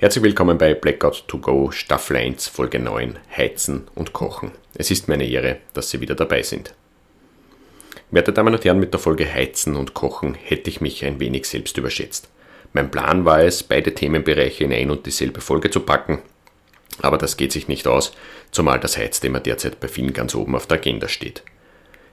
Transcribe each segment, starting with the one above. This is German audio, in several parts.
Herzlich willkommen bei Blackout to Go Staffel 1 Folge 9 Heizen und Kochen. Es ist meine Ehre, dass Sie wieder dabei sind. Werte Damen und Herren, mit der Folge Heizen und Kochen hätte ich mich ein wenig selbst überschätzt. Mein Plan war es, beide Themenbereiche in ein und dieselbe Folge zu packen, aber das geht sich nicht aus, zumal das Heizthema derzeit bei vielen ganz oben auf der Agenda steht.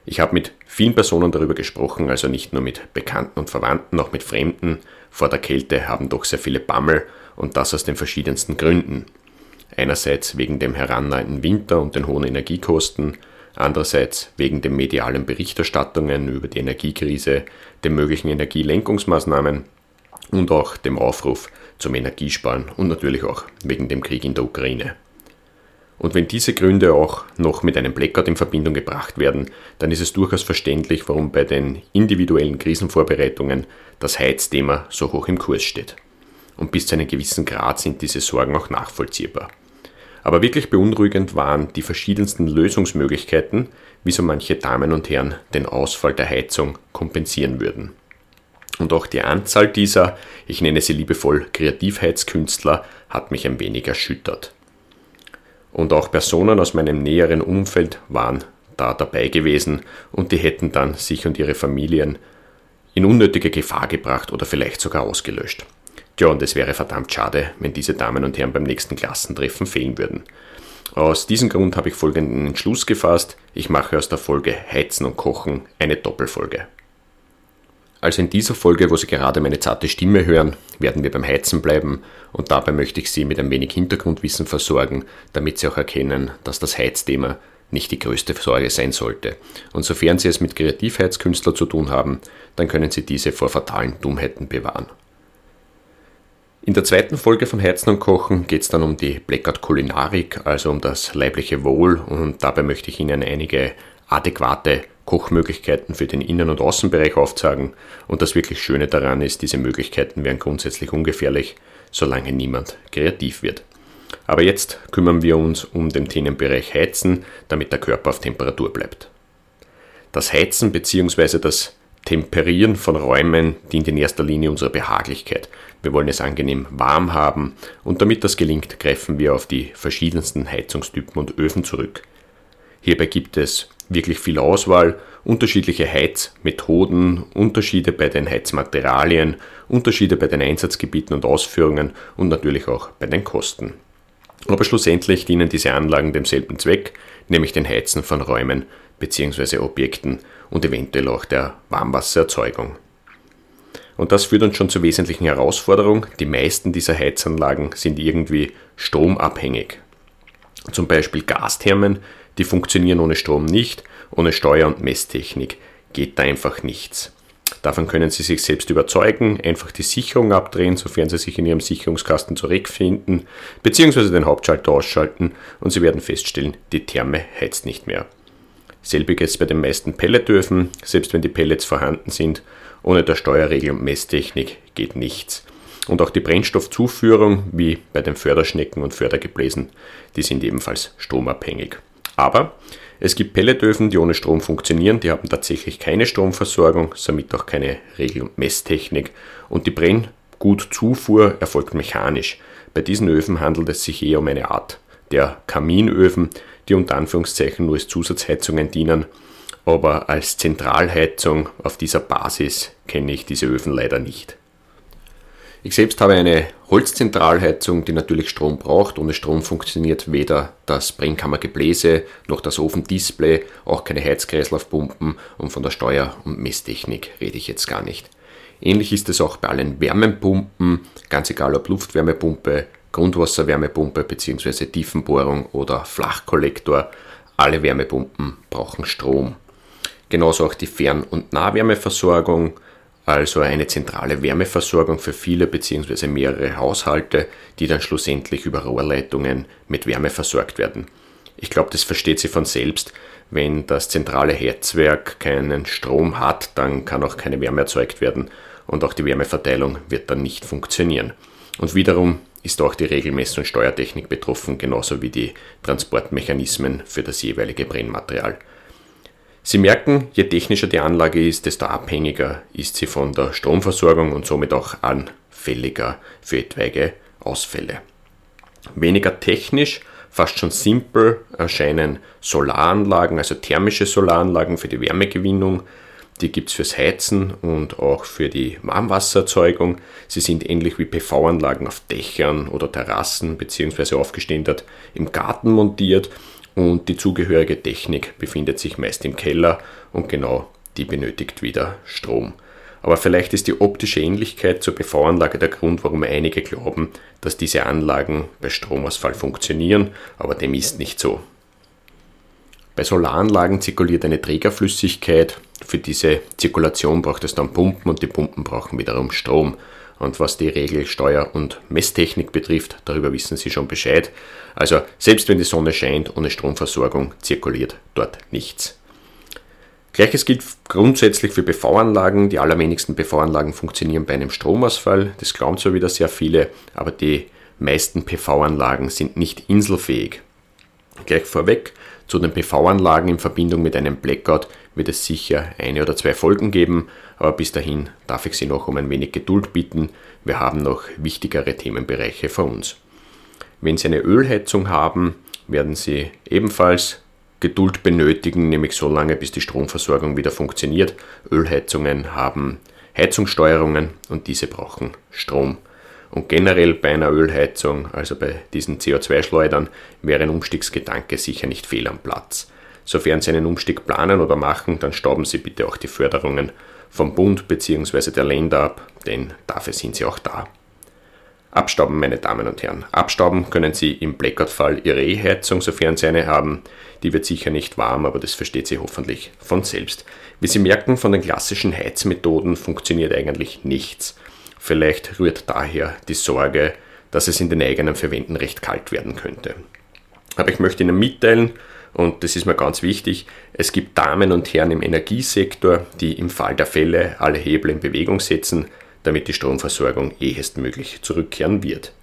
Ich habe mit vielen Personen darüber gesprochen, also nicht nur mit Bekannten und Verwandten, auch mit Fremden. Vor der Kälte haben doch sehr viele Bammel und das aus den verschiedensten Gründen. Einerseits wegen dem herannahenden Winter und den hohen Energiekosten, andererseits wegen den medialen Berichterstattungen über die Energiekrise, den möglichen Energielenkungsmaßnahmen und auch dem Aufruf zum Energiesparen und natürlich auch wegen dem Krieg in der Ukraine. Und wenn diese Gründe auch noch mit einem Blackout in Verbindung gebracht werden, dann ist es durchaus verständlich, warum bei den individuellen Krisenvorbereitungen das Heizthema so hoch im Kurs steht und bis zu einem gewissen Grad sind diese Sorgen auch nachvollziehbar. Aber wirklich beunruhigend waren die verschiedensten Lösungsmöglichkeiten, wie so manche Damen und Herren den Ausfall der Heizung kompensieren würden. Und auch die Anzahl dieser, ich nenne sie liebevoll Kreativheitskünstler, hat mich ein wenig erschüttert. Und auch Personen aus meinem näheren Umfeld waren da dabei gewesen und die hätten dann sich und ihre Familien in unnötige Gefahr gebracht oder vielleicht sogar ausgelöscht. Tja, und es wäre verdammt schade, wenn diese Damen und Herren beim nächsten Klassentreffen fehlen würden. Aus diesem Grund habe ich folgenden Entschluss gefasst. Ich mache aus der Folge Heizen und Kochen eine Doppelfolge. Also in dieser Folge, wo Sie gerade meine zarte Stimme hören, werden wir beim Heizen bleiben und dabei möchte ich Sie mit ein wenig Hintergrundwissen versorgen, damit Sie auch erkennen, dass das Heizthema nicht die größte Sorge sein sollte. Und sofern Sie es mit Kreativheizkünstler zu tun haben, dann können Sie diese vor fatalen Dummheiten bewahren. In der zweiten Folge von Herzen und Kochen geht es dann um die Blackout Kulinarik, also um das leibliche Wohl und dabei möchte ich Ihnen einige adäquate Kochmöglichkeiten für den Innen- und Außenbereich aufzeigen und das wirklich Schöne daran ist, diese Möglichkeiten wären grundsätzlich ungefährlich, solange niemand kreativ wird. Aber jetzt kümmern wir uns um den Themenbereich Heizen, damit der Körper auf Temperatur bleibt. Das Heizen bzw. das Temperieren von Räumen dient in erster Linie unserer Behaglichkeit. Wir wollen es angenehm warm haben und damit das gelingt, greifen wir auf die verschiedensten Heizungstypen und Öfen zurück. Hierbei gibt es wirklich viel Auswahl, unterschiedliche Heizmethoden, Unterschiede bei den Heizmaterialien, Unterschiede bei den Einsatzgebieten und Ausführungen und natürlich auch bei den Kosten. Aber schlussendlich dienen diese Anlagen demselben Zweck, nämlich den Heizen von Räumen bzw. Objekten und eventuell auch der Warmwassererzeugung. Und das führt uns schon zur wesentlichen Herausforderung. Die meisten dieser Heizanlagen sind irgendwie stromabhängig. Zum Beispiel Gasthermen, die funktionieren ohne Strom nicht, ohne Steuer- und Messtechnik geht da einfach nichts. Davon können Sie sich selbst überzeugen, einfach die Sicherung abdrehen, sofern Sie sich in Ihrem Sicherungskasten zurechtfinden, beziehungsweise den Hauptschalter ausschalten und Sie werden feststellen, die Therme heizt nicht mehr. Selbiges bei den meisten Pelletöfen, selbst wenn die Pellets vorhanden sind. Ohne der Steuerregel und Messtechnik geht nichts. Und auch die Brennstoffzuführung, wie bei den Förderschnecken und Fördergebläsen, die sind ebenfalls stromabhängig. Aber es gibt Pelletöfen, die ohne Strom funktionieren, die haben tatsächlich keine Stromversorgung, somit auch keine Regel- und Messtechnik. Und die Brenngutzufuhr erfolgt mechanisch. Bei diesen Öfen handelt es sich eher um eine Art der Kaminöfen, die unter Anführungszeichen nur als Zusatzheizungen dienen. Aber als Zentralheizung auf dieser Basis kenne ich diese Öfen leider nicht. Ich selbst habe eine Holzzentralheizung, die natürlich Strom braucht. Ohne Strom funktioniert weder das Brennkammergebläse noch das Ofendisplay, auch keine Heizkreislaufpumpen und von der Steuer- und Messtechnik rede ich jetzt gar nicht. Ähnlich ist es auch bei allen Wärmepumpen, ganz egal ob Luftwärmepumpe, Grundwasserwärmepumpe bzw. Tiefenbohrung oder Flachkollektor. Alle Wärmepumpen brauchen Strom. Genauso auch die Fern- und Nahwärmeversorgung, also eine zentrale Wärmeversorgung für viele bzw. mehrere Haushalte, die dann schlussendlich über Rohrleitungen mit Wärme versorgt werden. Ich glaube, das versteht sie von selbst. Wenn das zentrale Herzwerk keinen Strom hat, dann kann auch keine Wärme erzeugt werden und auch die Wärmeverteilung wird dann nicht funktionieren. Und wiederum ist auch die Regelmess- und Steuertechnik betroffen, genauso wie die Transportmechanismen für das jeweilige Brennmaterial. Sie merken, je technischer die Anlage ist, desto abhängiger ist sie von der Stromversorgung und somit auch anfälliger für etwaige Ausfälle. Weniger technisch, fast schon simpel erscheinen Solaranlagen, also thermische Solaranlagen für die Wärmegewinnung. Die gibt es fürs Heizen und auch für die Warmwassererzeugung. Sie sind ähnlich wie PV-Anlagen auf Dächern oder Terrassen bzw. aufgeständert im Garten montiert und die zugehörige Technik befindet sich meist im Keller und genau die benötigt wieder Strom. Aber vielleicht ist die optische Ähnlichkeit zur PV-Anlage der Grund, warum einige glauben, dass diese Anlagen bei Stromausfall funktionieren, aber dem ist nicht so. Bei Solaranlagen zirkuliert eine Trägerflüssigkeit. Für diese Zirkulation braucht es dann Pumpen und die Pumpen brauchen wiederum Strom. Und was die Regel Steuer- und Messtechnik betrifft, darüber wissen Sie schon Bescheid. Also selbst wenn die Sonne scheint, ohne Stromversorgung zirkuliert dort nichts. Gleiches gilt grundsätzlich für PV-Anlagen. Die allerwenigsten PV-Anlagen funktionieren bei einem Stromausfall. Das glauben zwar wieder sehr viele, aber die meisten PV-Anlagen sind nicht inselfähig. Gleich vorweg, zu den PV-Anlagen in Verbindung mit einem Blackout wird es sicher eine oder zwei Folgen geben, aber bis dahin darf ich Sie noch um ein wenig Geduld bitten. Wir haben noch wichtigere Themenbereiche vor uns. Wenn Sie eine Ölheizung haben, werden Sie ebenfalls Geduld benötigen, nämlich so lange, bis die Stromversorgung wieder funktioniert. Ölheizungen haben Heizungssteuerungen und diese brauchen Strom. Und generell bei einer Ölheizung, also bei diesen CO2-Schleudern, wäre ein Umstiegsgedanke sicher nicht fehl am Platz. Sofern Sie einen Umstieg planen oder machen, dann stauben Sie bitte auch die Förderungen vom Bund bzw. der Länder ab, denn dafür sind sie auch da. Abstauben, meine Damen und Herren. Abstauben können Sie im Blackout-Fall Ihre E-Heizung, sofern Sie eine haben. Die wird sicher nicht warm, aber das versteht sie hoffentlich von selbst. Wie Sie merken, von den klassischen Heizmethoden funktioniert eigentlich nichts. Vielleicht rührt daher die Sorge, dass es in den eigenen Verwänden recht kalt werden könnte. Aber ich möchte Ihnen mitteilen, und das ist mir ganz wichtig, es gibt Damen und Herren im Energiesektor, die im Fall der Fälle alle Hebel in Bewegung setzen, damit die Stromversorgung ehestmöglich zurückkehren wird.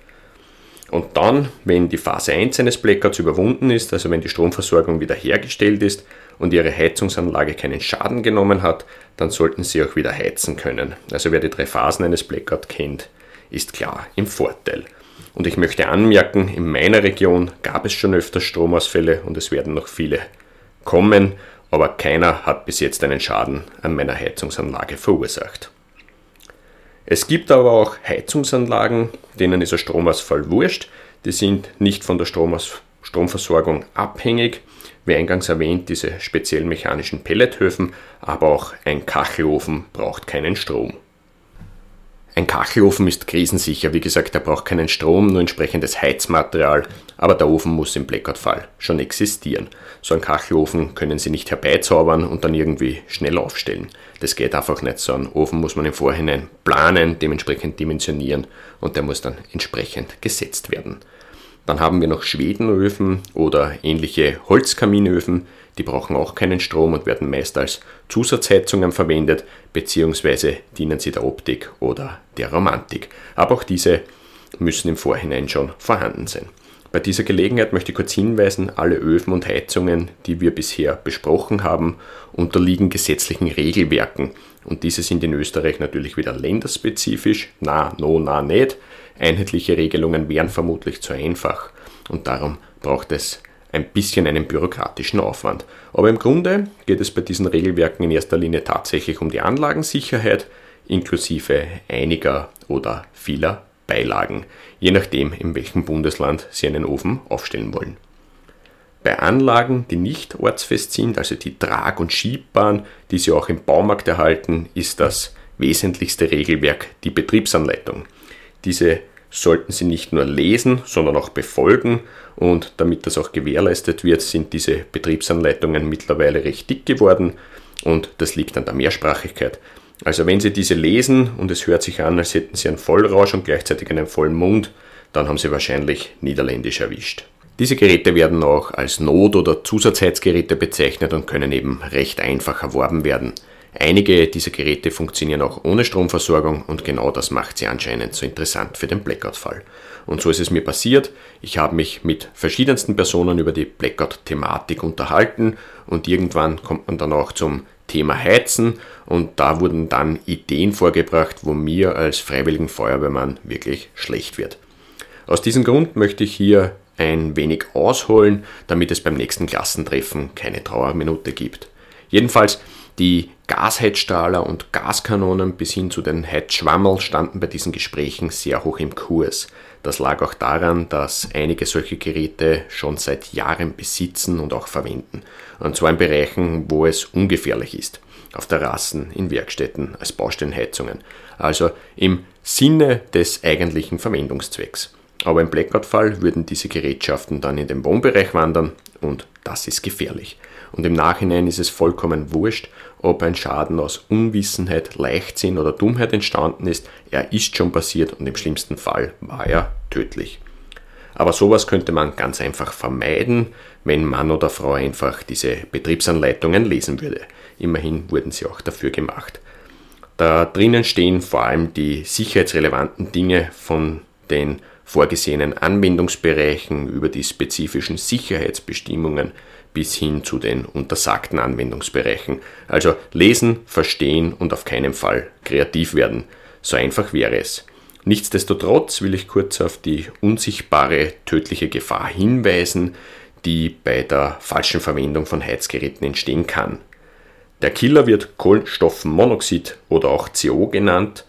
Und dann, wenn die Phase 1 eines Blackouts überwunden ist, also wenn die Stromversorgung wiederhergestellt ist und Ihre Heizungsanlage keinen Schaden genommen hat, dann sollten Sie auch wieder heizen können. Also wer die drei Phasen eines Blackouts kennt, ist klar im Vorteil. Und ich möchte anmerken, in meiner Region gab es schon öfter Stromausfälle und es werden noch viele kommen, aber keiner hat bis jetzt einen Schaden an meiner Heizungsanlage verursacht. Es gibt aber auch Heizungsanlagen, denen ist ein Stromausfall wurscht. Die sind nicht von der Stromaus Stromversorgung abhängig. Wie eingangs erwähnt, diese speziell mechanischen Pellethöfen, aber auch ein Kachelofen braucht keinen Strom. Ein Kachelofen ist krisensicher, wie gesagt, er braucht keinen Strom, nur entsprechendes Heizmaterial, aber der Ofen muss im Blackout-Fall schon existieren. So einen Kachelofen können Sie nicht herbeizaubern und dann irgendwie schnell aufstellen. Das geht einfach nicht. So einen Ofen muss man im Vorhinein planen, dementsprechend dimensionieren und der muss dann entsprechend gesetzt werden. Dann haben wir noch Schwedenöfen oder ähnliche Holzkaminöfen, die brauchen auch keinen Strom und werden meist als Zusatzheizungen verwendet, beziehungsweise dienen sie der Optik oder der Romantik. Aber auch diese müssen im Vorhinein schon vorhanden sein. Bei dieser Gelegenheit möchte ich kurz hinweisen, alle Öfen und Heizungen, die wir bisher besprochen haben, unterliegen gesetzlichen Regelwerken. Und diese sind in Österreich natürlich wieder länderspezifisch. Na, no, na, nicht. Einheitliche Regelungen wären vermutlich zu einfach. Und darum braucht es ein bisschen einen bürokratischen Aufwand. Aber im Grunde geht es bei diesen Regelwerken in erster Linie tatsächlich um die Anlagensicherheit inklusive einiger oder vieler Beilagen, je nachdem, in welchem Bundesland Sie einen Ofen aufstellen wollen. Bei Anlagen, die nicht ortsfest sind, also die trag- und schiebbaren, die Sie auch im Baumarkt erhalten, ist das wesentlichste Regelwerk die Betriebsanleitung. Diese sollten Sie nicht nur lesen, sondern auch befolgen. Und damit das auch gewährleistet wird, sind diese Betriebsanleitungen mittlerweile recht dick geworden. Und das liegt an der Mehrsprachigkeit. Also wenn Sie diese lesen und es hört sich an, als hätten Sie einen Vollrausch und gleichzeitig einen vollen Mund, dann haben Sie wahrscheinlich Niederländisch erwischt. Diese Geräte werden auch als Not- oder Zusatzheizgeräte bezeichnet und können eben recht einfach erworben werden. Einige dieser Geräte funktionieren auch ohne Stromversorgung und genau das macht sie anscheinend so interessant für den Blackout-Fall. Und so ist es mir passiert. Ich habe mich mit verschiedensten Personen über die Blackout-Thematik unterhalten und irgendwann kommt man dann auch zum Thema Heizen und da wurden dann Ideen vorgebracht, wo mir als freiwilligen Feuerwehrmann wirklich schlecht wird. Aus diesem Grund möchte ich hier ein wenig ausholen, damit es beim nächsten Klassentreffen keine Trauerminute gibt. Jedenfalls die Gasheizstrahler und Gaskanonen bis hin zu den Heizschwammel standen bei diesen Gesprächen sehr hoch im Kurs. Das lag auch daran, dass einige solche Geräte schon seit Jahren besitzen und auch verwenden. Und zwar in Bereichen, wo es ungefährlich ist. Auf Terrassen, in Werkstätten, als Baustellenheizungen. Also im Sinne des eigentlichen Verwendungszwecks. Aber im Blackout-Fall würden diese Gerätschaften dann in den Wohnbereich wandern und das ist gefährlich. Und im Nachhinein ist es vollkommen wurscht, ob ein Schaden aus Unwissenheit, Leichtsinn oder Dummheit entstanden ist. Er ist schon passiert und im schlimmsten Fall war er tödlich. Aber sowas könnte man ganz einfach vermeiden, wenn Mann oder Frau einfach diese Betriebsanleitungen lesen würde. Immerhin wurden sie auch dafür gemacht. Da drinnen stehen vor allem die sicherheitsrelevanten Dinge von den vorgesehenen Anwendungsbereichen über die spezifischen Sicherheitsbestimmungen bis hin zu den untersagten Anwendungsbereichen. Also lesen, verstehen und auf keinen Fall kreativ werden. So einfach wäre es. Nichtsdestotrotz will ich kurz auf die unsichtbare tödliche Gefahr hinweisen, die bei der falschen Verwendung von Heizgeräten entstehen kann. Der Killer wird Kohlenstoffmonoxid oder auch CO genannt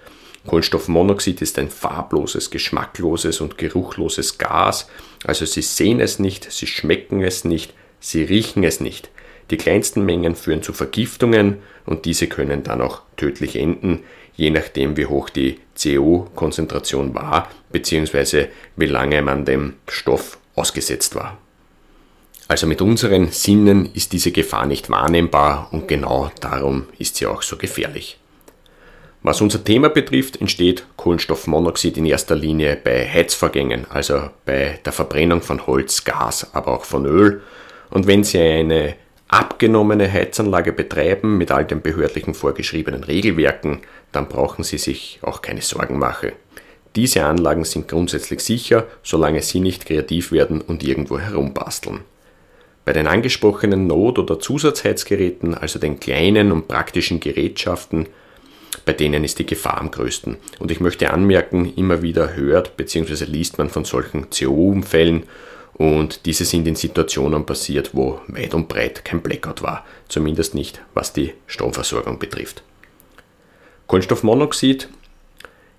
Kohlenstoffmonoxid ist ein farbloses, geschmackloses und geruchloses Gas. Also Sie sehen es nicht, Sie schmecken es nicht, Sie riechen es nicht. Die kleinsten Mengen führen zu Vergiftungen und diese können dann auch tödlich enden, je nachdem wie hoch die CO-Konzentration war bzw. wie lange man dem Stoff ausgesetzt war. Also mit unseren Sinnen ist diese Gefahr nicht wahrnehmbar und genau darum ist sie auch so gefährlich. Was unser Thema betrifft, entsteht Kohlenstoffmonoxid in erster Linie bei Heizvorgängen, also bei der Verbrennung von Holz, Gas, aber auch von Öl. Und wenn Sie eine abgenommene Heizanlage betreiben mit all den behördlichen vorgeschriebenen Regelwerken, dann brauchen Sie sich auch keine Sorgen machen. Diese Anlagen sind grundsätzlich sicher, solange Sie nicht kreativ werden und irgendwo herumbasteln. Bei den angesprochenen Not- oder Zusatzheizgeräten, also den kleinen und praktischen Gerätschaften, bei denen ist die Gefahr am größten. Und ich möchte anmerken, immer wieder hört bzw. liest man von solchen CO-Unfällen und diese sind in Situationen passiert, wo weit und breit kein Blackout war, zumindest nicht was die Stromversorgung betrifft. Kohlenstoffmonoxid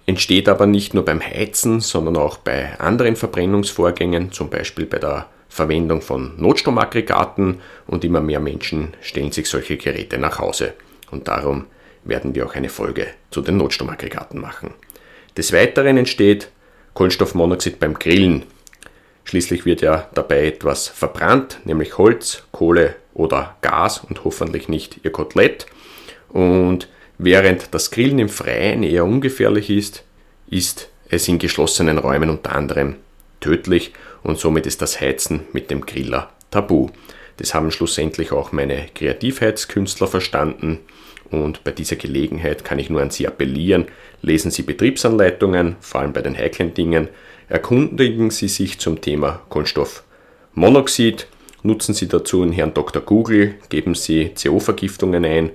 entsteht aber nicht nur beim Heizen, sondern auch bei anderen Verbrennungsvorgängen, zum Beispiel bei der Verwendung von Notstromaggregaten und immer mehr Menschen stellen sich solche Geräte nach Hause. Und darum werden wir auch eine Folge zu den Notstromaggregaten machen. Des Weiteren entsteht Kohlenstoffmonoxid beim Grillen. Schließlich wird ja dabei etwas verbrannt, nämlich Holz, Kohle oder Gas und hoffentlich nicht Ihr Kotelett. Und während das Grillen im Freien eher ungefährlich ist, ist es in geschlossenen Räumen unter anderem tödlich und somit ist das Heizen mit dem Griller tabu. Das haben schlussendlich auch meine Kreativheitskünstler verstanden und bei dieser Gelegenheit kann ich nur an Sie appellieren, lesen Sie Betriebsanleitungen, vor allem bei den heiklen Dingen, erkundigen Sie sich zum Thema Kohlenstoffmonoxid, nutzen Sie dazu den Herrn Dr. Google, geben Sie CO-Vergiftungen ein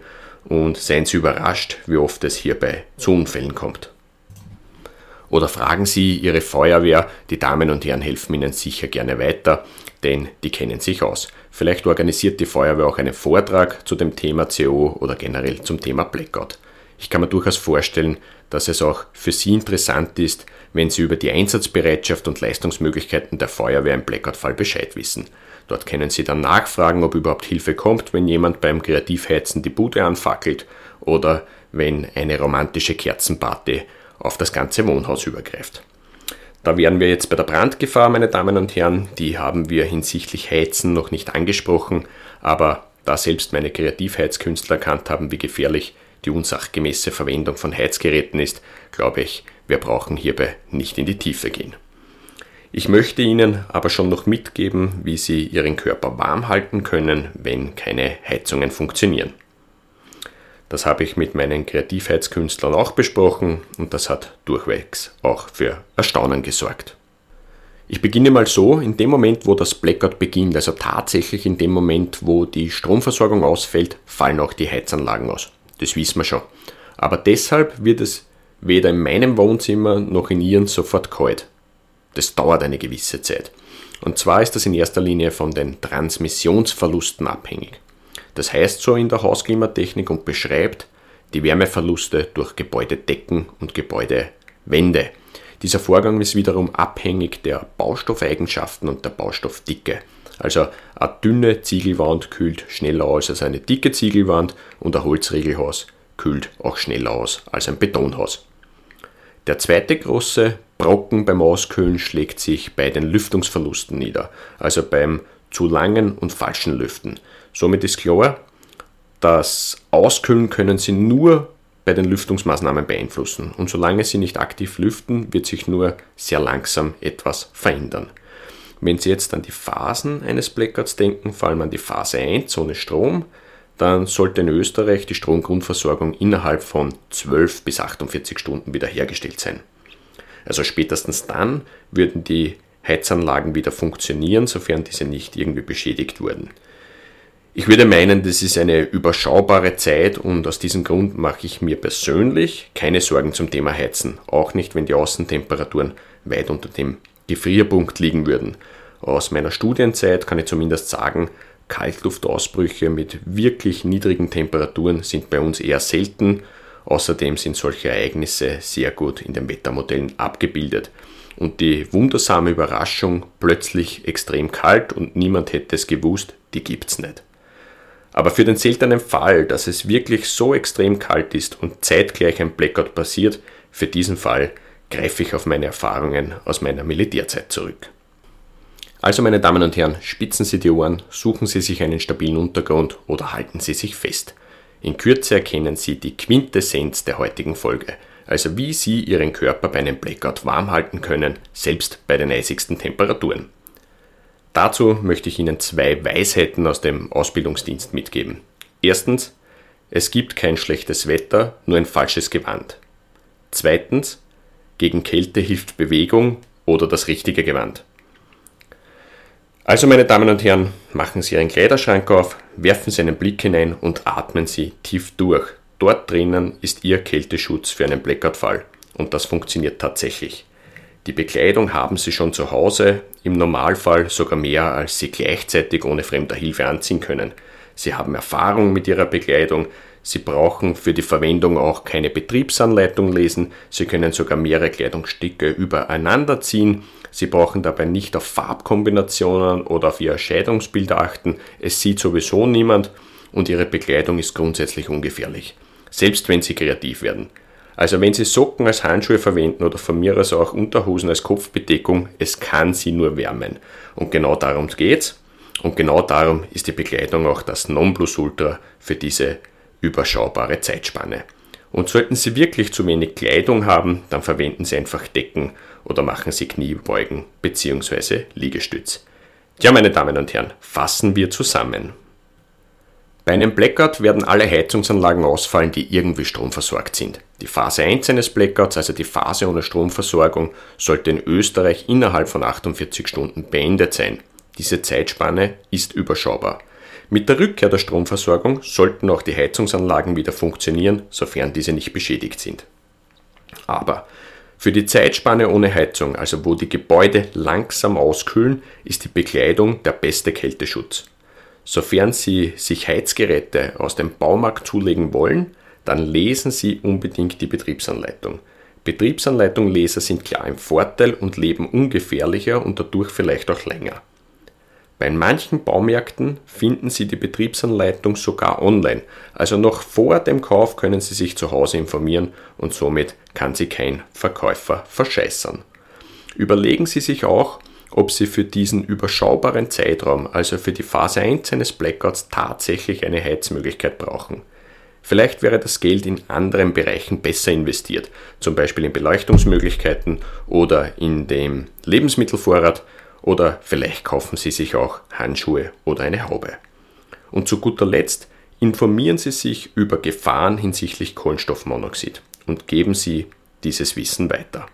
und seien Sie überrascht, wie oft es hierbei zu Unfällen kommt. Oder fragen Sie Ihre Feuerwehr, die Damen und Herren helfen Ihnen sicher gerne weiter, denn die kennen sich aus. Vielleicht organisiert die Feuerwehr auch einen Vortrag zu dem Thema CO oder generell zum Thema Blackout. Ich kann mir durchaus vorstellen, dass es auch für Sie interessant ist, wenn Sie über die Einsatzbereitschaft und Leistungsmöglichkeiten der Feuerwehr im Blackout-Fall Bescheid wissen. Dort können Sie dann nachfragen, ob überhaupt Hilfe kommt, wenn jemand beim Kreativheizen die Bude anfackelt oder wenn eine romantische Kerzenparty auf das ganze Wohnhaus übergreift. Da wären wir jetzt bei der Brandgefahr, meine Damen und Herren. Die haben wir hinsichtlich Heizen noch nicht angesprochen, aber da selbst meine Kreativheizkünstler erkannt haben, wie gefährlich die unsachgemäße Verwendung von Heizgeräten ist, glaube ich, wir brauchen hierbei nicht in die Tiefe gehen. Ich möchte Ihnen aber schon noch mitgeben, wie Sie Ihren Körper warm halten können, wenn keine Heizungen funktionieren. Das habe ich mit meinen Kreativheitskünstlern auch besprochen und das hat durchwegs auch für Erstaunen gesorgt. Ich beginne mal so, in dem Moment, wo das Blackout beginnt, also tatsächlich in dem Moment, wo die Stromversorgung ausfällt, fallen auch die Heizanlagen aus. Das wissen wir schon. Aber deshalb wird es weder in meinem Wohnzimmer noch in Ihren sofort kalt. Das dauert eine gewisse Zeit. Und zwar ist das in erster Linie von den Transmissionsverlusten abhängig. Das heißt so in der Hausklimatechnik und beschreibt die Wärmeverluste durch Gebäudedecken und Gebäudewände. Dieser Vorgang ist wiederum abhängig der Baustoffeigenschaften und der Baustoffdicke. Also eine dünne Ziegelwand kühlt schneller aus als eine dicke Ziegelwand und ein Holzriegelhaus kühlt auch schneller aus als ein Betonhaus. Der zweite große Brocken beim Auskühlen schlägt sich bei den Lüftungsverlusten nieder, also beim zu langen und falschen Lüften. Somit ist klar, das Auskühlen können Sie nur bei den Lüftungsmaßnahmen beeinflussen. Und solange Sie nicht aktiv lüften, wird sich nur sehr langsam etwas verändern. Wenn Sie jetzt an die Phasen eines Blackouts denken, vor allem an die Phase 1 ohne Strom, dann sollte in Österreich die Stromgrundversorgung innerhalb von 12 bis 48 Stunden wiederhergestellt sein. Also spätestens dann würden die Heizanlagen wieder funktionieren, sofern diese nicht irgendwie beschädigt wurden. Ich würde meinen, das ist eine überschaubare Zeit und aus diesem Grund mache ich mir persönlich keine Sorgen zum Thema Heizen, auch nicht, wenn die Außentemperaturen weit unter dem Gefrierpunkt liegen würden. Aus meiner Studienzeit kann ich zumindest sagen, Kaltluftausbrüche mit wirklich niedrigen Temperaturen sind bei uns eher selten. Außerdem sind solche Ereignisse sehr gut in den Wettermodellen abgebildet. Und die wundersame Überraschung, plötzlich extrem kalt und niemand hätte es gewusst, die gibt's nicht. Aber für den seltenen Fall, dass es wirklich so extrem kalt ist und zeitgleich ein Blackout passiert, für diesen Fall greife ich auf meine Erfahrungen aus meiner Militärzeit zurück. Also meine Damen und Herren, spitzen Sie die Ohren, suchen Sie sich einen stabilen Untergrund oder halten Sie sich fest. In Kürze erkennen Sie die Quintessenz der heutigen Folge, also wie Sie Ihren Körper bei einem Blackout warm halten können, selbst bei den eisigsten Temperaturen. Dazu möchte ich Ihnen zwei Weisheiten aus dem Ausbildungsdienst mitgeben. Erstens, es gibt kein schlechtes Wetter, nur ein falsches Gewand. Zweitens, gegen Kälte hilft Bewegung oder das richtige Gewand. Also meine Damen und Herren, machen Sie Ihren Kleiderschrank auf, werfen Sie einen Blick hinein und atmen Sie tief durch. Dort drinnen ist Ihr Kälteschutz für einen Blackout-Fall und das funktioniert tatsächlich. Die Bekleidung haben Sie schon zu Hause, im Normalfall sogar mehr, als Sie gleichzeitig ohne fremder Hilfe anziehen können. Sie haben Erfahrung mit Ihrer Bekleidung, Sie brauchen für die Verwendung auch keine Betriebsanleitung lesen, Sie können sogar mehrere Kleidungsstücke übereinander ziehen, Sie brauchen dabei nicht auf Farbkombinationen oder auf Ihr Erscheinungsbild achten, es sieht sowieso niemand und Ihre Bekleidung ist grundsätzlich ungefährlich, selbst wenn Sie kreativ werden. Also wenn Sie Socken als Handschuhe verwenden oder von mir aus auch Unterhosen als Kopfbedeckung, es kann Sie nur wärmen. Und genau darum geht's. Und genau darum ist die Bekleidung auch das Nonplusultra für diese überschaubare Zeitspanne. Und sollten Sie wirklich zu wenig Kleidung haben, dann verwenden Sie einfach Decken oder machen Sie Kniebeugen bzw. Liegestütz. Ja, meine Damen und Herren, fassen wir zusammen. Bei einem Blackout werden alle Heizungsanlagen ausfallen, die irgendwie stromversorgt sind. Die Phase 1 eines Blackouts, also die Phase ohne Stromversorgung, sollte in Österreich innerhalb von 48 Stunden beendet sein. Diese Zeitspanne ist überschaubar. Mit der Rückkehr der Stromversorgung sollten auch die Heizungsanlagen wieder funktionieren, sofern diese nicht beschädigt sind. Aber für die Zeitspanne ohne Heizung, also wo die Gebäude langsam auskühlen, ist die Bekleidung der beste Kälteschutz. Sofern Sie sich Heizgeräte aus dem Baumarkt zulegen wollen, dann lesen Sie unbedingt die Betriebsanleitung. Betriebsanleitungleser sind klar im Vorteil und leben ungefährlicher und dadurch vielleicht auch länger. Bei manchen Baumärkten finden Sie die Betriebsanleitung sogar online, also noch vor dem Kauf können Sie sich zu Hause informieren und somit kann Sie kein Verkäufer verscheißern. Überlegen Sie sich auch, ob sie für diesen überschaubaren Zeitraum, also für die Phase 1 eines Blackouts, tatsächlich eine Heizmöglichkeit brauchen. Vielleicht wäre das Geld in anderen Bereichen besser investiert, zum Beispiel in Beleuchtungsmöglichkeiten oder in dem Lebensmittelvorrat oder vielleicht kaufen Sie sich auch Handschuhe oder eine Haube. Und zu guter Letzt informieren Sie sich über Gefahren hinsichtlich Kohlenstoffmonoxid und geben Sie dieses Wissen weiter.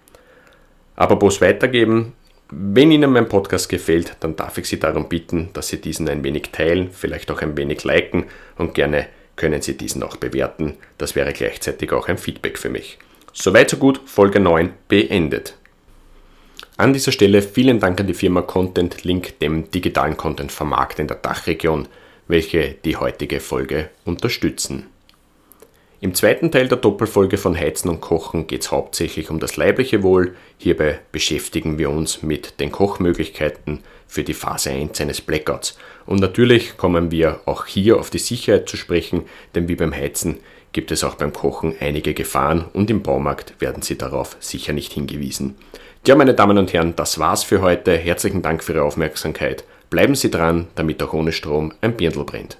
Aber bloß weitergeben, wenn Ihnen mein Podcast gefällt, dann darf ich Sie darum bitten, dass Sie diesen ein wenig teilen, vielleicht auch ein wenig liken und gerne können Sie diesen auch bewerten. Das wäre gleichzeitig auch ein Feedback für mich. Soweit so gut, Folge 9 beendet. An dieser Stelle vielen Dank an die Firma Content Link, dem digitalen Content Vermarkt in der Dachregion, welche die heutige Folge unterstützen. Im zweiten Teil der Doppelfolge von Heizen und Kochen geht es hauptsächlich um das leibliche Wohl. Hierbei beschäftigen wir uns mit den Kochmöglichkeiten für die Phase 1 eines Blackouts. Und natürlich kommen wir auch hier auf die Sicherheit zu sprechen, denn wie beim Heizen gibt es auch beim Kochen einige Gefahren und im Baumarkt werden Sie darauf sicher nicht hingewiesen. Ja, meine Damen und Herren, das war's für heute. Herzlichen Dank für Ihre Aufmerksamkeit. Bleiben Sie dran, damit auch ohne Strom ein Birndl brennt.